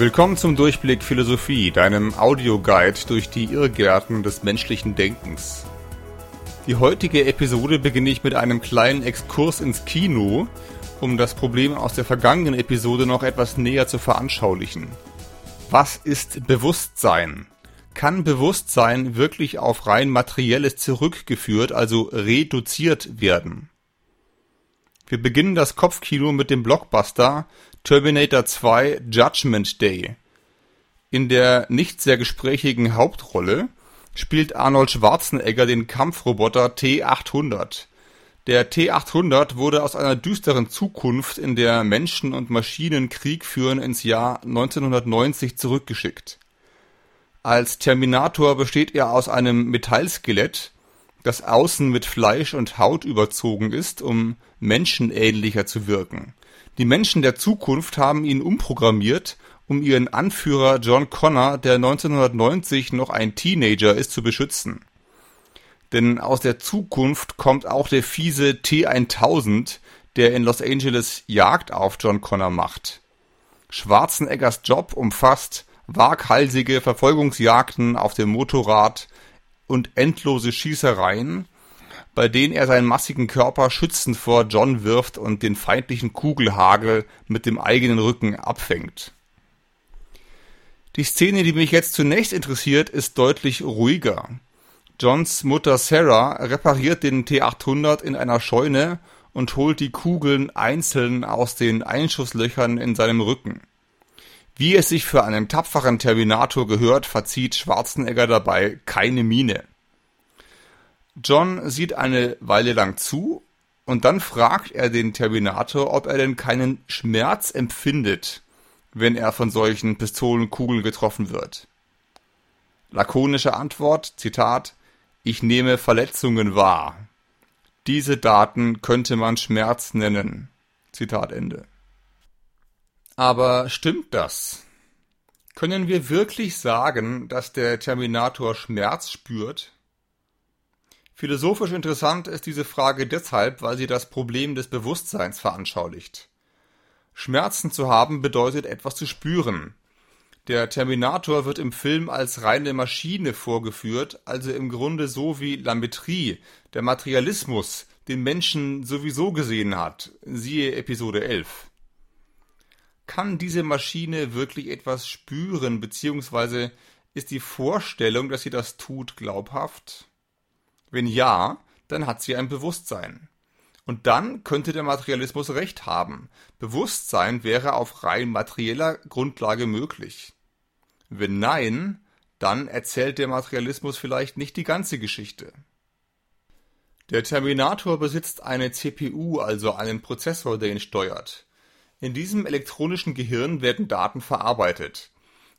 Willkommen zum Durchblick Philosophie, deinem Audioguide durch die Irrgärten des menschlichen Denkens. Die heutige Episode beginne ich mit einem kleinen Exkurs ins Kino, um das Problem aus der vergangenen Episode noch etwas näher zu veranschaulichen. Was ist Bewusstsein? Kann Bewusstsein wirklich auf rein materielles zurückgeführt, also reduziert werden? Wir beginnen das Kopfkino mit dem Blockbuster Terminator 2 Judgment Day. In der nicht sehr gesprächigen Hauptrolle spielt Arnold Schwarzenegger den Kampfroboter T-800. Der T-800 wurde aus einer düsteren Zukunft, in der Menschen und Maschinen Krieg führen, ins Jahr 1990 zurückgeschickt. Als Terminator besteht er aus einem Metallskelett, das außen mit Fleisch und Haut überzogen ist, um menschenähnlicher zu wirken. Die Menschen der Zukunft haben ihn umprogrammiert, um ihren Anführer John Connor, der 1990 noch ein Teenager ist, zu beschützen. Denn aus der Zukunft kommt auch der fiese T-1000, der in Los Angeles Jagd auf John Connor macht. Schwarzeneggers Job umfasst waghalsige Verfolgungsjagden auf dem Motorrad und endlose Schießereien, bei denen er seinen massigen Körper schützend vor John wirft und den feindlichen Kugelhagel mit dem eigenen Rücken abfängt. Die Szene, die mich jetzt zunächst interessiert, ist deutlich ruhiger. Johns Mutter Sarah repariert den T800 in einer Scheune und holt die Kugeln einzeln aus den Einschusslöchern in seinem Rücken. Wie es sich für einen tapferen Terminator gehört, verzieht Schwarzenegger dabei keine Miene. John sieht eine Weile lang zu und dann fragt er den Terminator, ob er denn keinen Schmerz empfindet, wenn er von solchen Pistolenkugeln getroffen wird. Lakonische Antwort, Zitat, ich nehme Verletzungen wahr. Diese Daten könnte man Schmerz nennen. Zitat Ende. Aber stimmt das? Können wir wirklich sagen, dass der Terminator Schmerz spürt? Philosophisch interessant ist diese Frage deshalb, weil sie das Problem des Bewusstseins veranschaulicht. Schmerzen zu haben bedeutet etwas zu spüren. Der Terminator wird im Film als reine Maschine vorgeführt, also im Grunde so wie Lametrie, der Materialismus, den Menschen sowieso gesehen hat, siehe Episode 11. Kann diese Maschine wirklich etwas spüren, beziehungsweise ist die Vorstellung, dass sie das tut, glaubhaft? Wenn ja, dann hat sie ein Bewusstsein. Und dann könnte der Materialismus recht haben. Bewusstsein wäre auf rein materieller Grundlage möglich. Wenn nein, dann erzählt der Materialismus vielleicht nicht die ganze Geschichte. Der Terminator besitzt eine CPU, also einen Prozessor, der ihn steuert. In diesem elektronischen Gehirn werden Daten verarbeitet.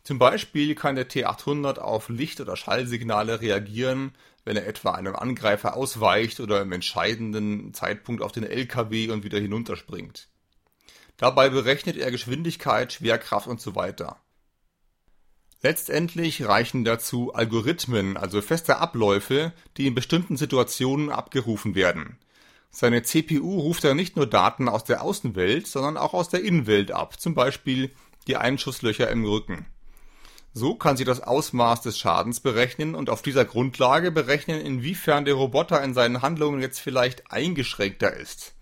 Zum Beispiel kann der T800 auf Licht- oder Schallsignale reagieren, wenn er etwa einem Angreifer ausweicht oder im entscheidenden Zeitpunkt auf den LKW und wieder hinunterspringt. Dabei berechnet er Geschwindigkeit, Schwerkraft und so weiter. Letztendlich reichen dazu Algorithmen, also feste Abläufe, die in bestimmten Situationen abgerufen werden. Seine CPU ruft er nicht nur Daten aus der Außenwelt, sondern auch aus der Innenwelt ab, zum Beispiel die Einschusslöcher im Rücken. So kann sie das Ausmaß des Schadens berechnen und auf dieser Grundlage berechnen, inwiefern der Roboter in seinen Handlungen jetzt vielleicht eingeschränkter ist.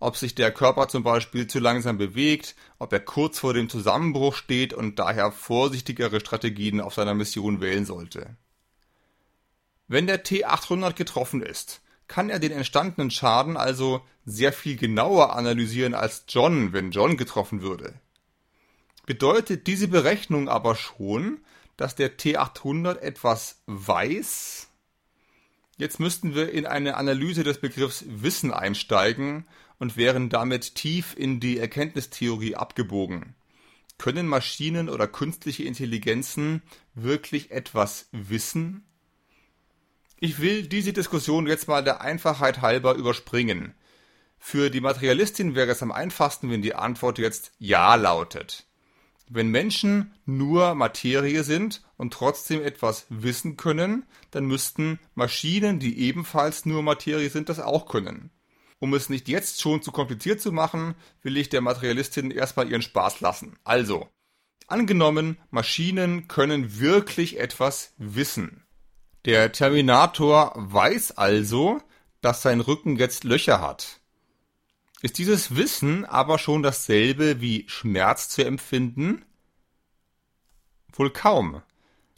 Ob sich der Körper zum Beispiel zu langsam bewegt, ob er kurz vor dem Zusammenbruch steht und daher vorsichtigere Strategien auf seiner Mission wählen sollte. Wenn der T800 getroffen ist, kann er den entstandenen Schaden also sehr viel genauer analysieren als John, wenn John getroffen würde bedeutet diese Berechnung aber schon, dass der T800 etwas weiß. Jetzt müssten wir in eine Analyse des Begriffs Wissen einsteigen und wären damit tief in die Erkenntnistheorie abgebogen. Können Maschinen oder künstliche Intelligenzen wirklich etwas wissen? Ich will diese Diskussion jetzt mal der Einfachheit halber überspringen. Für die Materialistin wäre es am einfachsten, wenn die Antwort jetzt Ja lautet. Wenn Menschen nur Materie sind und trotzdem etwas wissen können, dann müssten Maschinen, die ebenfalls nur Materie sind, das auch können. Um es nicht jetzt schon zu kompliziert zu machen, will ich der Materialistin erstmal ihren Spaß lassen. Also, Angenommen, Maschinen können wirklich etwas wissen. Der Terminator weiß also, dass sein Rücken jetzt Löcher hat. Ist dieses Wissen aber schon dasselbe wie Schmerz zu empfinden? Wohl kaum.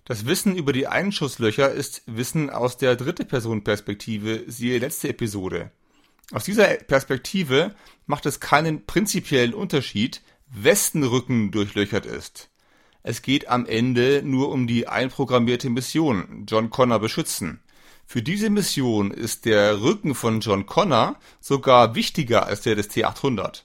Das Wissen über die Einschusslöcher ist Wissen aus der dritte Person Perspektive, siehe letzte Episode. Aus dieser Perspektive macht es keinen prinzipiellen Unterschied, wessen Rücken durchlöchert ist. Es geht am Ende nur um die einprogrammierte Mission, John Connor beschützen. Für diese Mission ist der Rücken von John Connor sogar wichtiger als der des T800.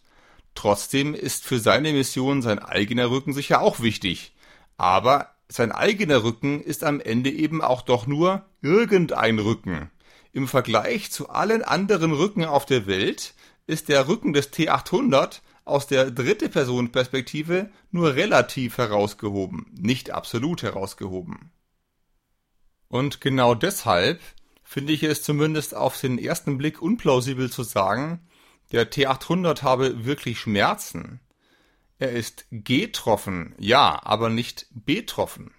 Trotzdem ist für seine Mission sein eigener Rücken sicher auch wichtig. Aber sein eigener Rücken ist am Ende eben auch doch nur irgendein Rücken. Im Vergleich zu allen anderen Rücken auf der Welt ist der Rücken des T800 aus der dritte Person Perspektive nur relativ herausgehoben, nicht absolut herausgehoben. Und genau deshalb finde ich es zumindest auf den ersten Blick unplausibel zu sagen, der T800 habe wirklich Schmerzen. Er ist getroffen, ja, aber nicht betroffen.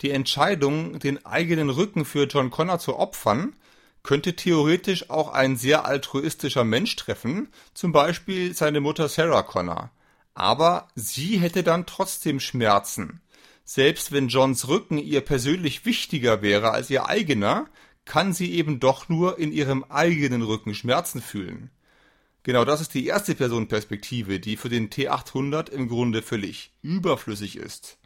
Die Entscheidung, den eigenen Rücken für John Connor zu opfern, könnte theoretisch auch ein sehr altruistischer Mensch treffen, zum Beispiel seine Mutter Sarah Connor. Aber sie hätte dann trotzdem Schmerzen, selbst wenn Johns Rücken ihr persönlich wichtiger wäre als ihr eigener, kann sie eben doch nur in ihrem eigenen Rücken Schmerzen fühlen. Genau das ist die erste Personenperspektive, die für den T800 im Grunde völlig überflüssig ist.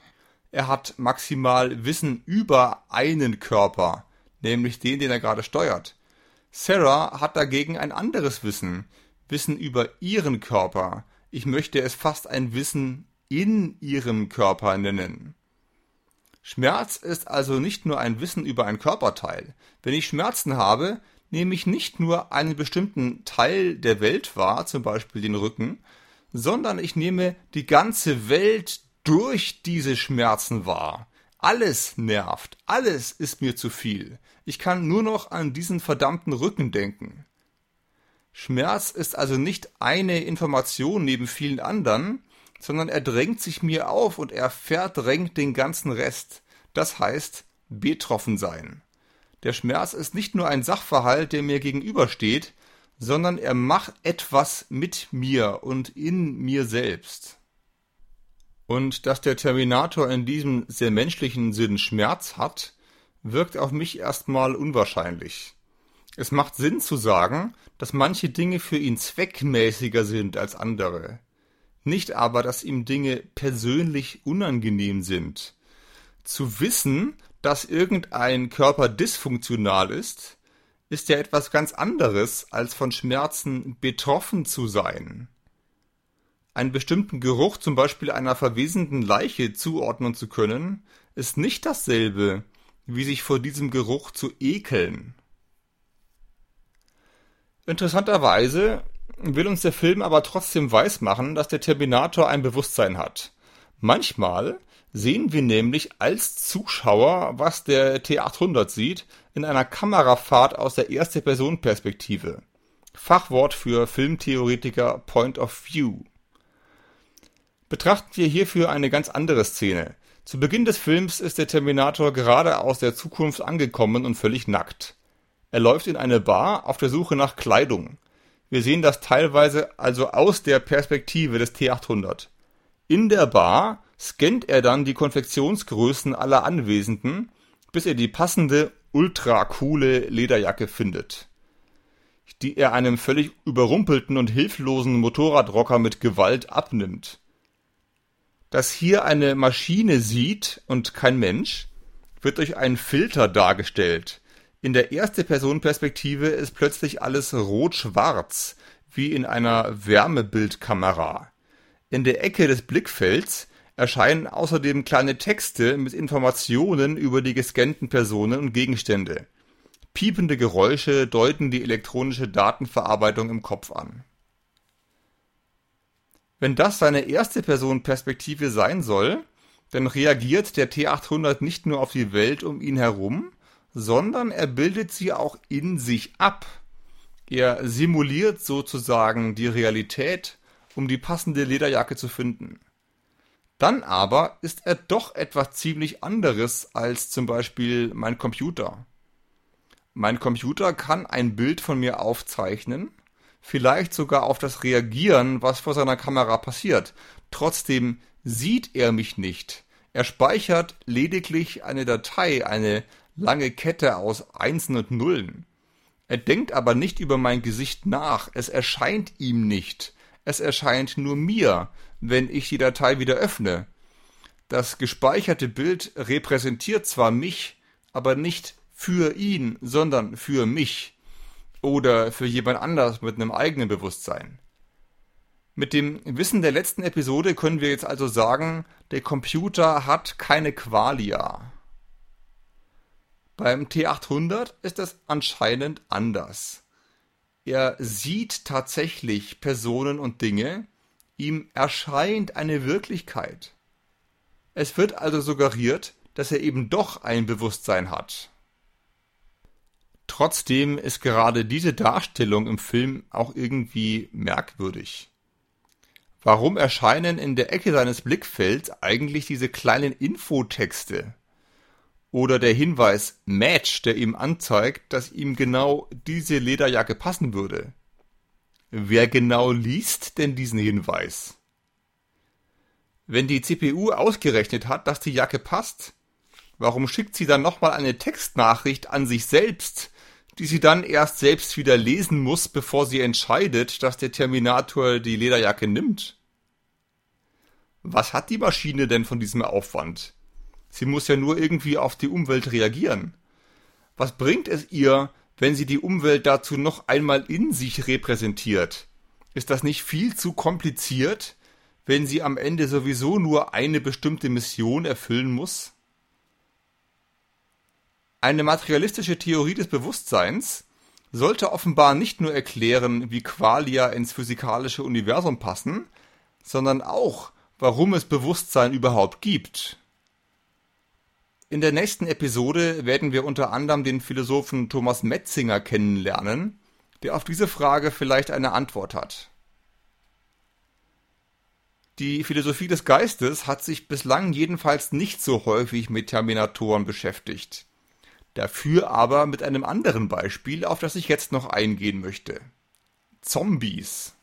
Er hat maximal Wissen über einen Körper, nämlich den, den er gerade steuert. Sarah hat dagegen ein anderes Wissen, Wissen über ihren Körper. Ich möchte es fast ein Wissen in ihrem Körper nennen. Schmerz ist also nicht nur ein Wissen über ein Körperteil. Wenn ich Schmerzen habe, nehme ich nicht nur einen bestimmten Teil der Welt wahr, zum Beispiel den Rücken, sondern ich nehme die ganze Welt durch diese Schmerzen wahr. Alles nervt, alles ist mir zu viel. Ich kann nur noch an diesen verdammten Rücken denken. Schmerz ist also nicht eine Information neben vielen anderen, sondern er drängt sich mir auf und er verdrängt den ganzen Rest. Das heißt, betroffen sein. Der Schmerz ist nicht nur ein Sachverhalt, der mir gegenübersteht, sondern er macht etwas mit mir und in mir selbst. Und dass der Terminator in diesem sehr menschlichen Sinn Schmerz hat, wirkt auf mich erstmal unwahrscheinlich. Es macht Sinn zu sagen, dass manche Dinge für ihn zweckmäßiger sind als andere nicht aber, dass ihm Dinge persönlich unangenehm sind. Zu wissen, dass irgendein Körper dysfunktional ist, ist ja etwas ganz anderes, als von Schmerzen betroffen zu sein. Einen bestimmten Geruch zum Beispiel einer verwesenden Leiche zuordnen zu können, ist nicht dasselbe, wie sich vor diesem Geruch zu ekeln. Interessanterweise will uns der Film aber trotzdem weismachen, dass der Terminator ein Bewusstsein hat. Manchmal sehen wir nämlich als Zuschauer, was der T800 sieht, in einer Kamerafahrt aus der erste Person Perspektive. Fachwort für Filmtheoretiker Point of View. Betrachten wir hierfür eine ganz andere Szene. Zu Beginn des Films ist der Terminator gerade aus der Zukunft angekommen und völlig nackt. Er läuft in eine Bar auf der Suche nach Kleidung. Wir sehen das teilweise also aus der Perspektive des T800. In der Bar scannt er dann die Konfektionsgrößen aller Anwesenden, bis er die passende, ultra coole Lederjacke findet, die er einem völlig überrumpelten und hilflosen Motorradrocker mit Gewalt abnimmt. Dass hier eine Maschine sieht und kein Mensch, wird durch einen Filter dargestellt, in der Erste-Person-Perspektive ist plötzlich alles rot-schwarz, wie in einer Wärmebildkamera. In der Ecke des Blickfelds erscheinen außerdem kleine Texte mit Informationen über die gescannten Personen und Gegenstände. Piepende Geräusche deuten die elektronische Datenverarbeitung im Kopf an. Wenn das seine erste Person Perspektive sein soll, dann reagiert der T800 nicht nur auf die Welt um ihn herum, sondern er bildet sie auch in sich ab. Er simuliert sozusagen die Realität, um die passende Lederjacke zu finden. Dann aber ist er doch etwas ziemlich anderes als zum Beispiel mein Computer. Mein Computer kann ein Bild von mir aufzeichnen, vielleicht sogar auf das reagieren, was vor seiner Kamera passiert. Trotzdem sieht er mich nicht. Er speichert lediglich eine Datei, eine lange Kette aus Einsen und Nullen. Er denkt aber nicht über mein Gesicht nach, es erscheint ihm nicht. Es erscheint nur mir, wenn ich die Datei wieder öffne. Das gespeicherte Bild repräsentiert zwar mich, aber nicht für ihn, sondern für mich oder für jemand anders mit einem eigenen Bewusstsein. Mit dem Wissen der letzten Episode können wir jetzt also sagen, der Computer hat keine Qualia. Beim T800 ist es anscheinend anders. Er sieht tatsächlich Personen und Dinge, ihm erscheint eine Wirklichkeit. Es wird also suggeriert, dass er eben doch ein Bewusstsein hat. Trotzdem ist gerade diese Darstellung im Film auch irgendwie merkwürdig. Warum erscheinen in der Ecke seines Blickfelds eigentlich diese kleinen Infotexte? Oder der Hinweis Match, der ihm anzeigt, dass ihm genau diese Lederjacke passen würde? Wer genau liest denn diesen Hinweis? Wenn die CPU ausgerechnet hat, dass die Jacke passt, warum schickt sie dann nochmal eine Textnachricht an sich selbst, die sie dann erst selbst wieder lesen muss, bevor sie entscheidet, dass der Terminator die Lederjacke nimmt? Was hat die Maschine denn von diesem Aufwand? Sie muss ja nur irgendwie auf die Umwelt reagieren. Was bringt es ihr, wenn sie die Umwelt dazu noch einmal in sich repräsentiert? Ist das nicht viel zu kompliziert, wenn sie am Ende sowieso nur eine bestimmte Mission erfüllen muss? Eine materialistische Theorie des Bewusstseins sollte offenbar nicht nur erklären, wie Qualia ins physikalische Universum passen, sondern auch, warum es Bewusstsein überhaupt gibt. In der nächsten Episode werden wir unter anderem den Philosophen Thomas Metzinger kennenlernen, der auf diese Frage vielleicht eine Antwort hat. Die Philosophie des Geistes hat sich bislang jedenfalls nicht so häufig mit Terminatoren beschäftigt. Dafür aber mit einem anderen Beispiel, auf das ich jetzt noch eingehen möchte. Zombies.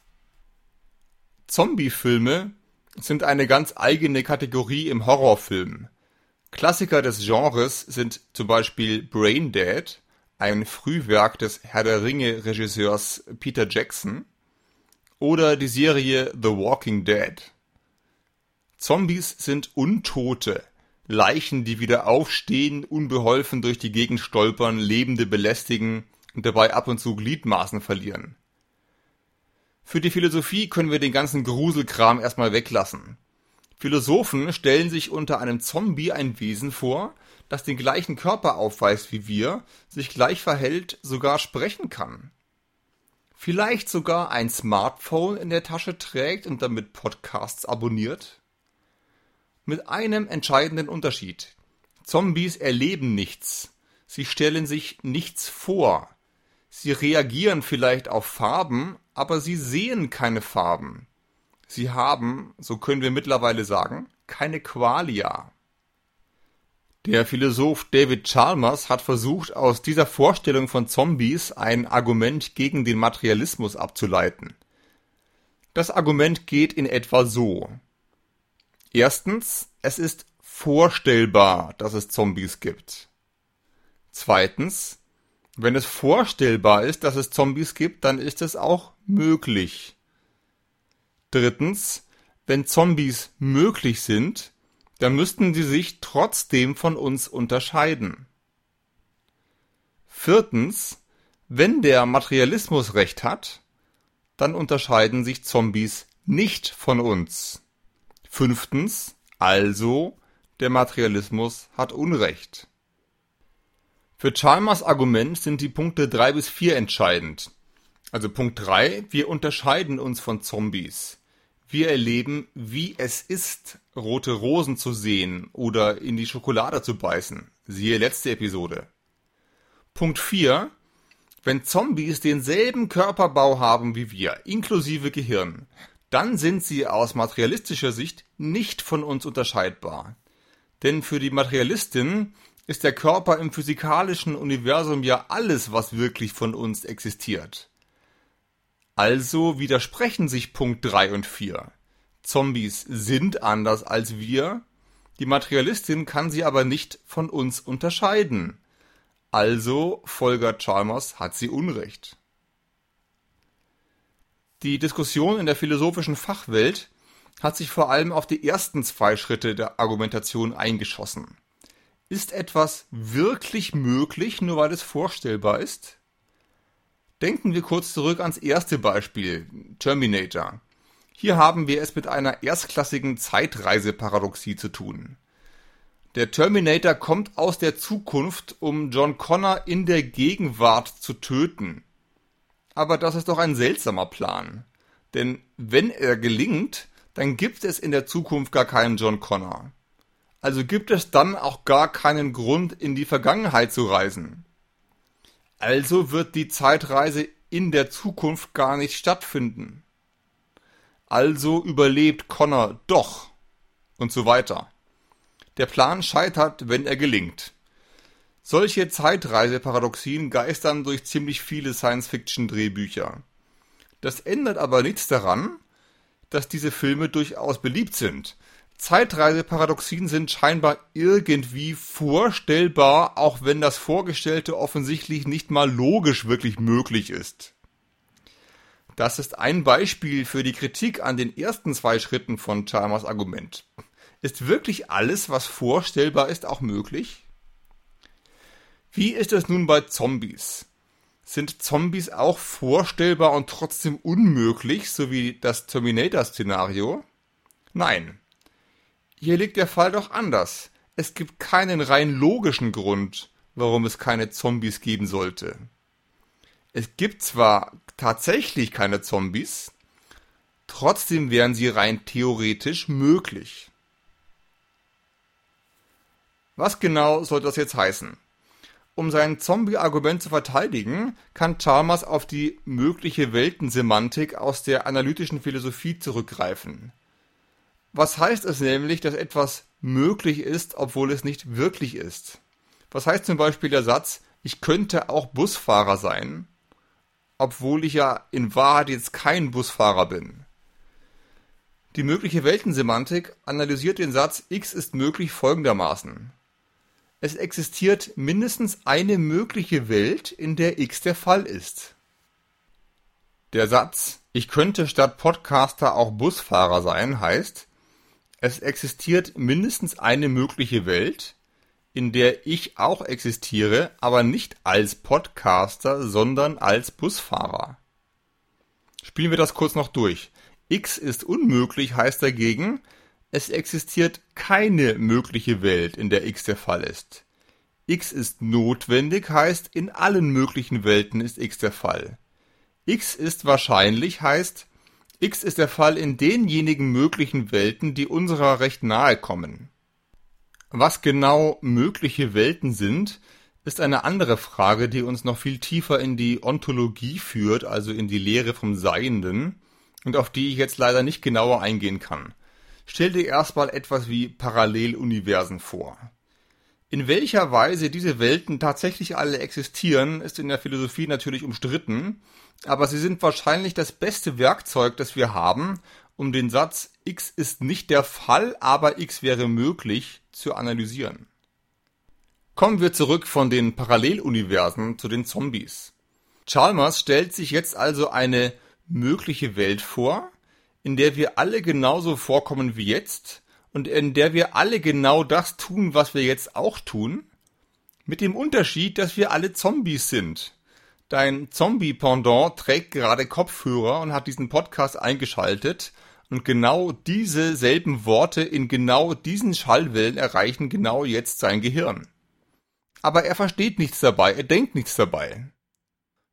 Zombiefilme sind eine ganz eigene Kategorie im Horrorfilm. Klassiker des Genres sind zum Beispiel Braindead, ein Frühwerk des Herr der Ringe Regisseurs Peter Jackson, oder die Serie The Walking Dead. Zombies sind Untote, Leichen, die wieder aufstehen, unbeholfen durch die Gegend stolpern, Lebende belästigen und dabei ab und zu Gliedmaßen verlieren. Für die Philosophie können wir den ganzen Gruselkram erstmal weglassen. Philosophen stellen sich unter einem Zombie ein Wesen vor, das den gleichen Körper aufweist wie wir, sich gleich verhält, sogar sprechen kann. Vielleicht sogar ein Smartphone in der Tasche trägt und damit Podcasts abonniert? Mit einem entscheidenden Unterschied. Zombies erleben nichts. Sie stellen sich nichts vor. Sie reagieren vielleicht auf Farben, aber sie sehen keine Farben. Sie haben, so können wir mittlerweile sagen, keine Qualia. Der Philosoph David Chalmers hat versucht, aus dieser Vorstellung von Zombies ein Argument gegen den Materialismus abzuleiten. Das Argument geht in etwa so. Erstens, es ist vorstellbar, dass es Zombies gibt. Zweitens, wenn es vorstellbar ist, dass es Zombies gibt, dann ist es auch möglich. Drittens, wenn Zombies möglich sind, dann müssten sie sich trotzdem von uns unterscheiden. Viertens, wenn der Materialismus recht hat, dann unterscheiden sich Zombies nicht von uns. Fünftens, also, der Materialismus hat Unrecht. Für Chalmers Argument sind die Punkte drei bis vier entscheidend. Also Punkt drei: wir unterscheiden uns von Zombies. Wir erleben, wie es ist, rote Rosen zu sehen oder in die Schokolade zu beißen. Siehe letzte Episode. Punkt 4. Wenn Zombies denselben Körperbau haben wie wir, inklusive Gehirn, dann sind sie aus materialistischer Sicht nicht von uns unterscheidbar. Denn für die Materialistin ist der Körper im physikalischen Universum ja alles, was wirklich von uns existiert. Also widersprechen sich Punkt 3 und 4. Zombies sind anders als wir, die Materialistin kann sie aber nicht von uns unterscheiden. Also, folgert Chalmers, hat sie Unrecht. Die Diskussion in der philosophischen Fachwelt hat sich vor allem auf die ersten zwei Schritte der Argumentation eingeschossen. Ist etwas wirklich möglich, nur weil es vorstellbar ist? Denken wir kurz zurück ans erste Beispiel, Terminator. Hier haben wir es mit einer erstklassigen Zeitreiseparadoxie zu tun. Der Terminator kommt aus der Zukunft, um John Connor in der Gegenwart zu töten. Aber das ist doch ein seltsamer Plan. Denn wenn er gelingt, dann gibt es in der Zukunft gar keinen John Connor. Also gibt es dann auch gar keinen Grund, in die Vergangenheit zu reisen. Also wird die Zeitreise in der Zukunft gar nicht stattfinden. Also überlebt Connor doch. Und so weiter. Der Plan scheitert, wenn er gelingt. Solche Zeitreiseparadoxien geistern durch ziemlich viele Science-Fiction-Drehbücher. Das ändert aber nichts daran, dass diese Filme durchaus beliebt sind. Zeitreiseparadoxien sind scheinbar irgendwie vorstellbar, auch wenn das Vorgestellte offensichtlich nicht mal logisch wirklich möglich ist. Das ist ein Beispiel für die Kritik an den ersten zwei Schritten von Chalmers Argument. Ist wirklich alles, was vorstellbar ist, auch möglich? Wie ist es nun bei Zombies? Sind Zombies auch vorstellbar und trotzdem unmöglich, so wie das Terminator-Szenario? Nein. Hier liegt der Fall doch anders. Es gibt keinen rein logischen Grund, warum es keine Zombies geben sollte. Es gibt zwar tatsächlich keine Zombies, trotzdem wären sie rein theoretisch möglich. Was genau soll das jetzt heißen? Um sein Zombie-Argument zu verteidigen, kann Chalmers auf die mögliche Weltensemantik aus der analytischen Philosophie zurückgreifen. Was heißt es nämlich, dass etwas möglich ist, obwohl es nicht wirklich ist? Was heißt zum Beispiel der Satz, ich könnte auch Busfahrer sein? obwohl ich ja in Wahrheit jetzt kein Busfahrer bin. Die mögliche Weltensemantik analysiert den Satz x ist möglich folgendermaßen. Es existiert mindestens eine mögliche Welt, in der x der Fall ist. Der Satz ich könnte statt Podcaster auch Busfahrer sein heißt, es existiert mindestens eine mögliche Welt, in der ich auch existiere, aber nicht als Podcaster, sondern als Busfahrer. Spielen wir das kurz noch durch. X ist unmöglich heißt dagegen, es existiert keine mögliche Welt, in der X der Fall ist. X ist notwendig heißt, in allen möglichen Welten ist X der Fall. X ist wahrscheinlich heißt, X ist der Fall in denjenigen möglichen Welten, die unserer recht nahe kommen. Was genau mögliche Welten sind, ist eine andere Frage, die uns noch viel tiefer in die Ontologie führt, also in die Lehre vom Seienden, und auf die ich jetzt leider nicht genauer eingehen kann. Stell dir erstmal etwas wie Paralleluniversen vor. In welcher Weise diese Welten tatsächlich alle existieren, ist in der Philosophie natürlich umstritten, aber sie sind wahrscheinlich das beste Werkzeug, das wir haben, um den Satz x ist nicht der Fall, aber x wäre möglich zu analysieren. Kommen wir zurück von den Paralleluniversen zu den Zombies. Chalmers stellt sich jetzt also eine mögliche Welt vor, in der wir alle genauso vorkommen wie jetzt und in der wir alle genau das tun, was wir jetzt auch tun, mit dem Unterschied, dass wir alle Zombies sind. Dein Zombie-Pendant trägt gerade Kopfhörer und hat diesen Podcast eingeschaltet und genau diese selben Worte in genau diesen Schallwellen erreichen genau jetzt sein Gehirn. Aber er versteht nichts dabei, er denkt nichts dabei.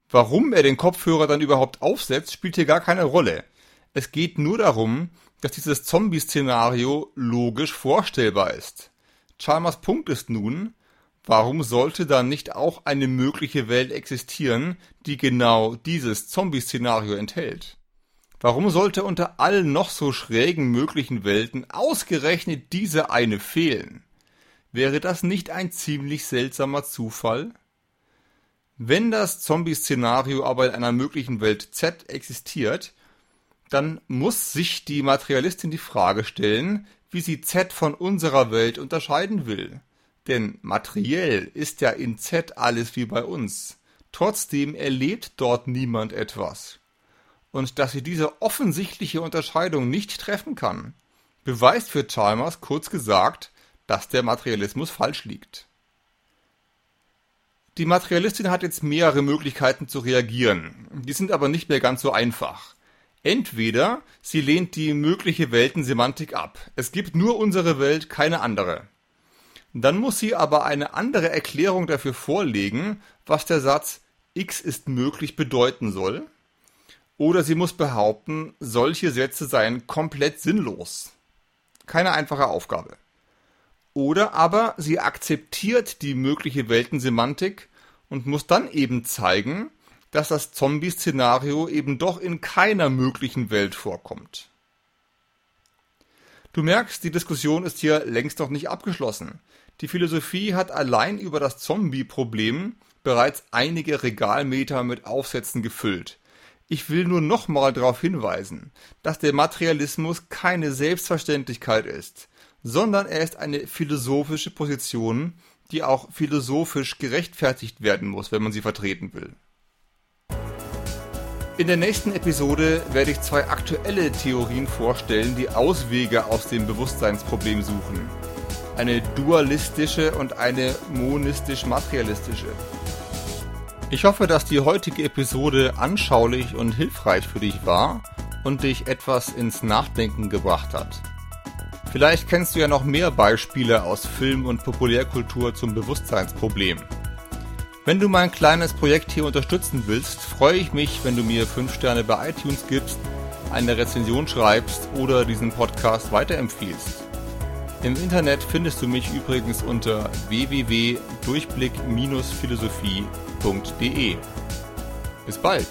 Warum er den Kopfhörer dann überhaupt aufsetzt, spielt hier gar keine Rolle. Es geht nur darum, dass dieses Zombie-Szenario logisch vorstellbar ist. Chalmers Punkt ist nun, warum sollte dann nicht auch eine mögliche Welt existieren, die genau dieses Zombie-Szenario enthält? Warum sollte unter allen noch so schrägen möglichen Welten ausgerechnet diese eine fehlen? Wäre das nicht ein ziemlich seltsamer Zufall? Wenn das Zombie-Szenario aber in einer möglichen Welt Z existiert, dann muss sich die Materialistin die Frage stellen, wie sie Z von unserer Welt unterscheiden will. Denn materiell ist ja in Z alles wie bei uns. Trotzdem erlebt dort niemand etwas. Und dass sie diese offensichtliche Unterscheidung nicht treffen kann, beweist für Chalmers kurz gesagt, dass der Materialismus falsch liegt. Die Materialistin hat jetzt mehrere Möglichkeiten zu reagieren. Die sind aber nicht mehr ganz so einfach. Entweder sie lehnt die mögliche Weltensemantik ab. Es gibt nur unsere Welt, keine andere. Dann muss sie aber eine andere Erklärung dafür vorlegen, was der Satz x ist möglich bedeuten soll. Oder sie muss behaupten, solche Sätze seien komplett sinnlos. Keine einfache Aufgabe. Oder aber sie akzeptiert die mögliche Weltensemantik und muss dann eben zeigen, dass das Zombie-Szenario eben doch in keiner möglichen Welt vorkommt. Du merkst, die Diskussion ist hier längst noch nicht abgeschlossen. Die Philosophie hat allein über das Zombie-Problem bereits einige Regalmeter mit Aufsätzen gefüllt. Ich will nur nochmal darauf hinweisen, dass der Materialismus keine Selbstverständlichkeit ist, sondern er ist eine philosophische Position, die auch philosophisch gerechtfertigt werden muss, wenn man sie vertreten will. In der nächsten Episode werde ich zwei aktuelle Theorien vorstellen, die Auswege aus dem Bewusstseinsproblem suchen. Eine dualistische und eine monistisch-materialistische. Ich hoffe, dass die heutige Episode anschaulich und hilfreich für dich war und dich etwas ins Nachdenken gebracht hat. Vielleicht kennst du ja noch mehr Beispiele aus Film und Populärkultur zum Bewusstseinsproblem. Wenn du mein kleines Projekt hier unterstützen willst, freue ich mich, wenn du mir 5 Sterne bei iTunes gibst, eine Rezension schreibst oder diesen Podcast weiterempfiehlst. Im Internet findest du mich übrigens unter www.durchblick-philosophie.de. Bis bald!